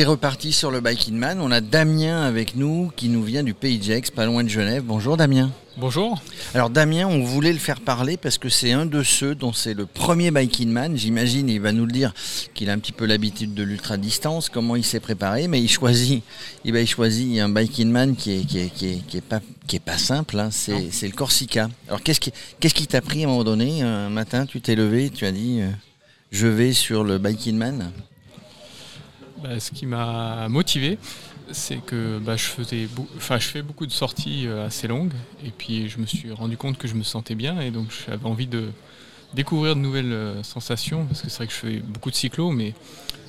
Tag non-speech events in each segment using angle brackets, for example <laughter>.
C'est reparti sur le Bike in Man. On a Damien avec nous qui nous vient du Pays Gex, pas loin de Genève. Bonjour Damien. Bonjour. Alors Damien, on voulait le faire parler parce que c'est un de ceux dont c'est le premier Bike in Man. J'imagine, il va nous le dire qu'il a un petit peu l'habitude de l'ultra distance, comment il s'est préparé, mais il choisit, eh ben, il choisit un Bike in Man qui est, qui est, qui est, pas, qui est pas simple. Hein. C'est, le Corsica. Alors qu'est-ce qui, qu'est-ce qui t'a pris à un moment donné Un matin, tu t'es levé, tu as dit, euh, je vais sur le Bike in Man. Bah, ce qui m'a motivé, c'est que bah, je, faisais enfin, je fais beaucoup de sorties euh, assez longues. Et puis je me suis rendu compte que je me sentais bien et donc j'avais envie de découvrir de nouvelles euh, sensations parce que c'est vrai que je fais beaucoup de cyclo mais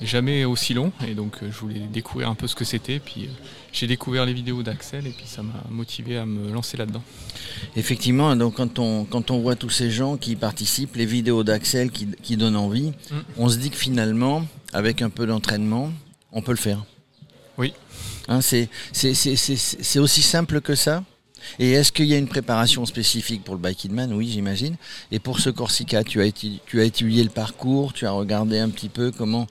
jamais aussi long et donc euh, je voulais découvrir un peu ce que c'était puis j'ai découvert les vidéos d'Axel et puis ça m'a motivé à me lancer là-dedans. Effectivement, donc quand on, quand on voit tous ces gens qui participent, les vidéos d'Axel qui, qui, donnent envie, mm. on se dit que finalement, avec un peu d'entraînement, on peut le faire. Oui. Hein, c'est aussi simple que ça? Et est-ce qu'il y a une préparation spécifique pour le Bike Man Oui, j'imagine. Et pour ce Corsica, tu as, tu as étudié le parcours, tu as regardé un petit peu comment,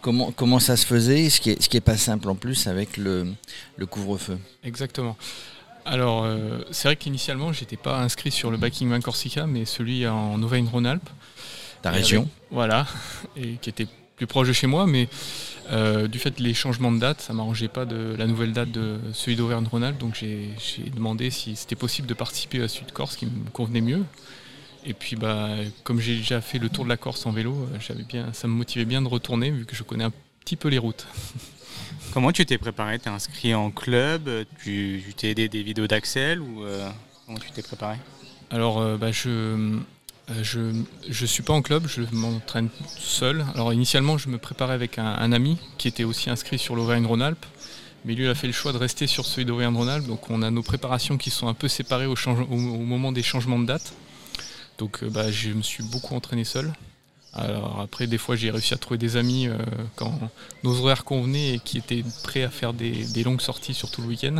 comment, comment ça se faisait, ce qui n'est ce qui est pas simple en plus avec le, le couvre-feu? Exactement. Alors, euh, c'est vrai qu'initialement, je n'étais pas inscrit sur le Biking Man Corsica, mais celui en Auvergne-Rhône-Alpes. Ta région? Voilà, <laughs> et qui était plus proche de chez moi, mais euh, du fait des changements de date, ça m'arrangeait pas de la nouvelle date de celui d'Auvergne-Rhône-Alpes, donc j'ai demandé si c'était possible de participer à celui de Corse, qui me convenait mieux. Et puis bah, comme j'ai déjà fait le tour de la Corse en vélo, euh, bien, ça me motivait bien de retourner vu que je connais un petit peu les routes. <laughs> Comment tu t'es préparé? Tu es inscrit en club? Tu t'es aidé des vidéos d'Axel ou euh, comment tu t'es préparé? Alors bah, je je ne suis pas en club, je m'entraîne seul. Alors initialement, je me préparais avec un, ami qui était aussi inscrit sur l'Auvergne-Rhône-Alpes. Mais lui, il a fait le choix de rester sur celui d'Auvergne-Rhône-Alpes. Donc on a nos préparations qui sont un peu séparées au, moment des changements de date. Donc euh, bah, je me suis beaucoup entraîné seul. Alors après, des fois, j'ai réussi à trouver des amis euh, quand nos horaires convenaient et qui étaient prêts à faire des longues sorties sur tout le week-end.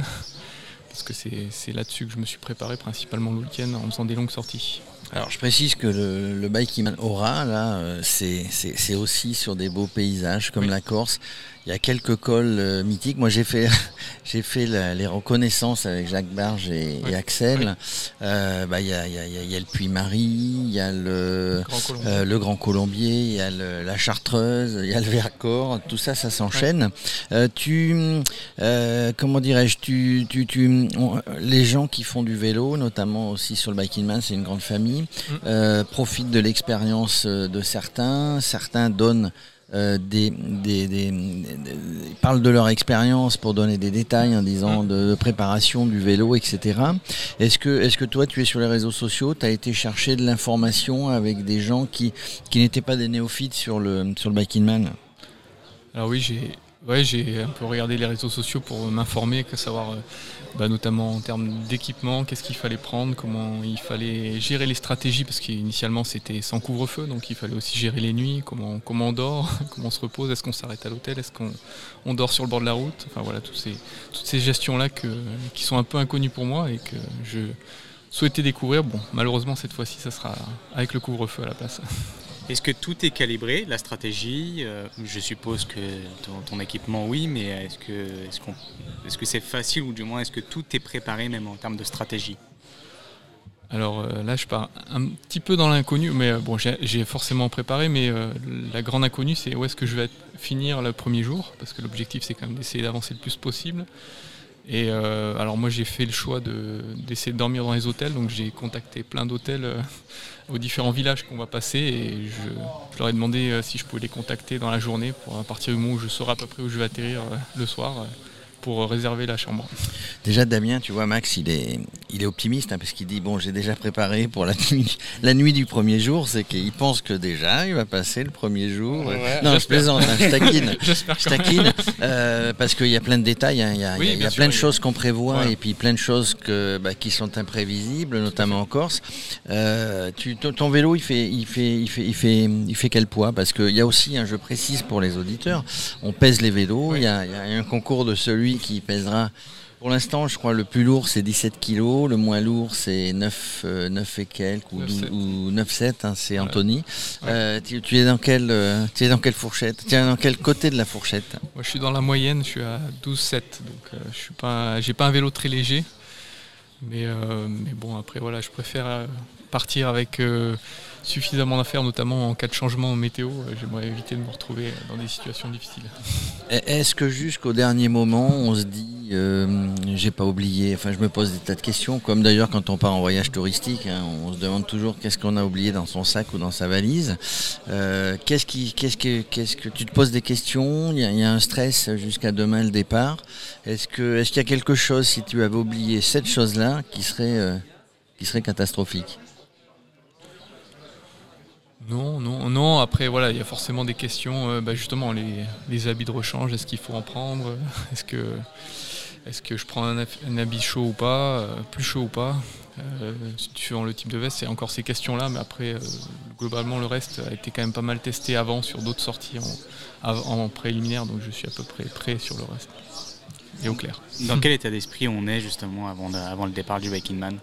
Parce que c'est là-dessus que je me suis préparé principalement le week-end en faisant des longues sorties. Alors je précise que le, le Bike Aura, là, euh, c'est aussi sur des beaux paysages comme la Corse. Il y a quelques cols euh, mythiques. Moi j'ai fait, <laughs> j'ai fait les reconnaissances avec Jacques Barge et, Axel. Euh, bah, il, y a, le Puy-Marie, il y a le Grand, Colombier, il y a la Chartreuse, il y a le Vercors. Tout ça, ça s'enchaîne. tu, comment dirais-je, tu, tu, tu les gens qui font du vélo, notamment aussi sur le Bike Man, c'est une grande famille. Euh, profite de l'expérience euh, de certains. Certains donnent euh, des, parlent de leur expérience pour donner des détails en disant de, préparation du vélo, etc. Est-ce que, est-ce que toi, tu es sur les réseaux sociaux, tu as été chercher de l'information avec des gens qui, qui n'étaient pas des néophytes sur le, sur le Bike Man Alors oui, j'ai J'ai un peu regardé les réseaux sociaux pour m'informer, savoir euh, bah, notamment en termes d'équipement, qu'est-ce qu'il fallait prendre, comment il fallait gérer les stratégies, parce qu'initialement c'était sans couvre-feu, donc il fallait aussi gérer les nuits, comment, comment on dort, <laughs> comment on se repose, est-ce qu'on s'arrête à l'hôtel, est-ce qu'on dort sur le bord de la route, enfin voilà, toutes ces, toutes ces gestions-là qui sont un peu inconnues pour moi et que je souhaitais découvrir. Bon, malheureusement cette fois-ci ça sera avec le couvre-feu à la place. <laughs> Est-ce que tout est calibré, la stratégie euh, Je suppose que ton, équipement, oui, mais est-ce que est-ce que c'est facile ou du moins est-ce que tout est préparé même en termes de stratégie? Alors euh, là, je pars un petit peu dans l'inconnu, mais euh, bon, j'ai forcément préparé, mais la grande inconnue, c'est où est-ce que je vais finir le premier jour, parce que l'objectif, c'est quand même d'essayer d'avancer le plus possible. Et euh, alors moi j'ai fait le choix d'essayer de, dormir dans les hôtels, donc j'ai contacté plein d'hôtels euh, aux différents villages qu'on va passer. Et je, leur ai demandé euh, si je pouvais les contacter dans la journée pour partir du moment où je saurai à peu près où je vais atterrir le soir pour réserver la chambre. Déjà Damien, tu vois Max, il est, il est optimiste hein, parce qu'il dit bon j'ai déjà préparé pour la nuit, la nuit du premier jour, c'est qu'il pense que déjà il va passer le premier jour. non, je plaisante, hein, je taquine, <laughs> je taquine euh, parce qu'il y a plein de détails, hein, il y a, y a plein de choses qu'on prévoit et puis plein de choses que, bah, qui sont imprévisibles, notamment en Corse. Euh, tu, ton vélo, il fait, il fait, il fait, il fait, il fait quel poids? Parce qu'il y a aussi, je précise pour les auditeurs, on pèse les vélos, il y, a, il y a un concours de celui qui pèsera. Pour l'instant, je crois le plus lourd c'est 17 kg, le moins lourd c'est 9, 9 et quelques ou, 9,7, hein, c'est Anthony. tu, es dans quelle, tu es dans quelle fourchette? Tu es dans quel côté de la fourchette? Moi je suis dans la moyenne, je suis à 12,7, donc je suis pas, pas un vélo très léger. Mais, mais bon, après voilà, je préfère partir avec suffisamment d'affaires, notamment en cas de changement météo. Euh, j'aimerais éviter de me retrouver dans des situations difficiles. Est-ce que jusqu'au dernier moment, on se dit, euh, j'ai pas oublié, enfin je me pose des tas de questions, comme d'ailleurs quand on part en voyage touristique, hein, on se demande toujours qu'est-ce qu'on a oublié dans son sac ou dans sa valise. Euh, qu'est-ce qui, qu'est-ce que, qu'est-ce que tu te poses des questions Il y, a un stress jusqu'à demain le départ. Est-ce que, est-ce qu'il y a quelque chose si tu avais oublié cette chose-là qui serait, qui serait catastrophique? Non, non, non. Après, voilà, il y a forcément des questions. Euh, bah, justement, les, habits de rechange, est-ce qu'il faut en prendre? Est-ce que, est que je prends un, habit chaud ou pas euh, Plus chaud ou pas euh, Suivant le type de veste, c'est encore ces questions-là. Mais après, globalement, le reste a été quand même pas mal testé avant sur d'autres sorties en, en, préliminaire. Donc, je suis à peu près prêt sur le reste. Et au clair. Dans quel état d'esprit on est justement avant, avant le départ du Biking Man?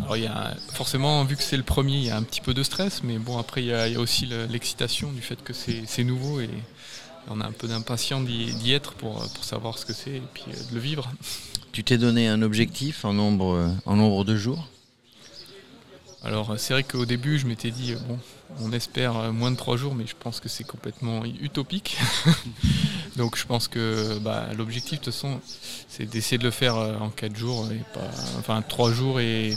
Alors il y a, forcément, vu que c'est le premier, il y a un petit peu de stress, mais bon, après il y a, aussi l'excitation du fait que c'est nouveau et on a un peu d'impatience d'y être pour, pour, savoir ce que c'est et puis euh, de le vivre. <laughs> Tu t'es donné un objectif en nombre, en nombre de jours? Alors c'est vrai qu'au début je m'étais dit bon on espère moins de trois jours mais je pense que c'est complètement utopique. <laughs> Donc je pense que bah, l'objectif de toute façon c'est d'essayer de le faire euh, en quatre jours et pas enfin trois jours et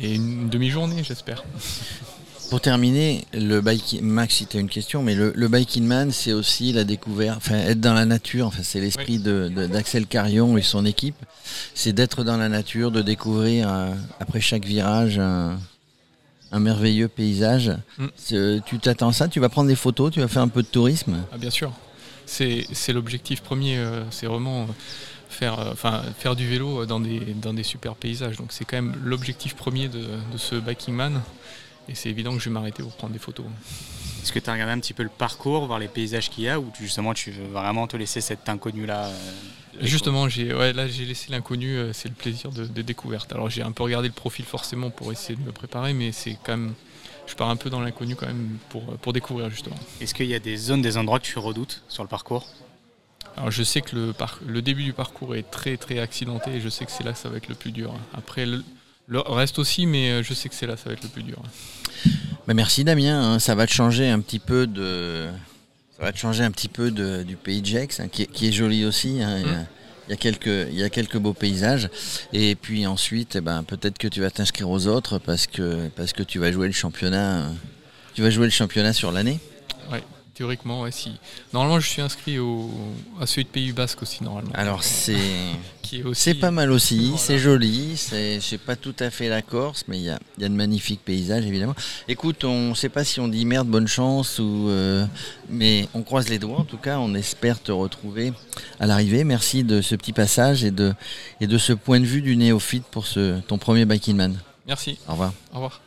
et une demi-journée, j'espère. <laughs> Pour terminer, le bike, Max, si tu as une question, mais le, biking man, c'est aussi la découverte, enfin être dans la nature, enfin c'est l'esprit d'Axel Carion et son équipe, c'est d'être dans la nature, de découvrir euh, après chaque virage un, merveilleux paysage. Mm. Tu t'attends ça, tu vas prendre des photos, tu vas faire un peu de tourisme? Ah, Bien sûr, c'est l'objectif premier, euh, c'est vraiment faire, euh, enfin, faire du vélo dans des, dans des super paysages. Donc c'est quand même l'objectif premier de, ce biking man. Et c'est évident que je vais m'arrêter pour prendre des photos. Est-ce que tu as regardé un petit peu le parcours, voir les paysages qu'il y a, ou justement tu veux vraiment te laisser cet inconnu-là euh, Justement, j'ai ouais, là j'ai laissé l'inconnu, euh, c'est le plaisir de, découverte. Alors j'ai un peu regardé le profil forcément pour essayer de me préparer, mais c'est quand même, je pars un peu dans l'inconnu quand même pour, pour découvrir justement. Est-ce qu'il y a des zones, des endroits que tu redoutes sur le parcours? Alors je sais que le, le, début du parcours est très très accidenté et je sais que c'est là que ça va être le plus dur. Après le, reste aussi, mais euh, je sais que c'est là que ça va être le plus dur. Bah, merci Damien, hein. ça va te changer un petit peu de, ça va te changer un petit peu du pays de Gex, hein, qui, est joli aussi. Hein. Hum. Il, y a, quelques, il y quelques beaux paysages. Et puis ensuite, eh ben, peut-être que tu vas t'inscrire aux autres parce que, parce que tu vas jouer le championnat. Tu vas jouer le championnat sur l'année. Théoriquement, ouais, si. Normalement, je suis inscrit au, à celui de Pays Basque aussi, normalement. Alors, c'est <laughs> c'est pas mal aussi, c'est joli. Sais pas tout à fait la Corse, mais il y a, y a, de magnifiques paysages, évidemment. Écoute, on sait pas si on dit merde, bonne chance, ou, euh, mais on croise les doigts. En tout cas, on espère te retrouver à l'arrivée. Merci de ce petit passage et de, et de ce point de vue du néophyte pour ce, ton premier Biking Man. Merci. Au revoir. Au revoir.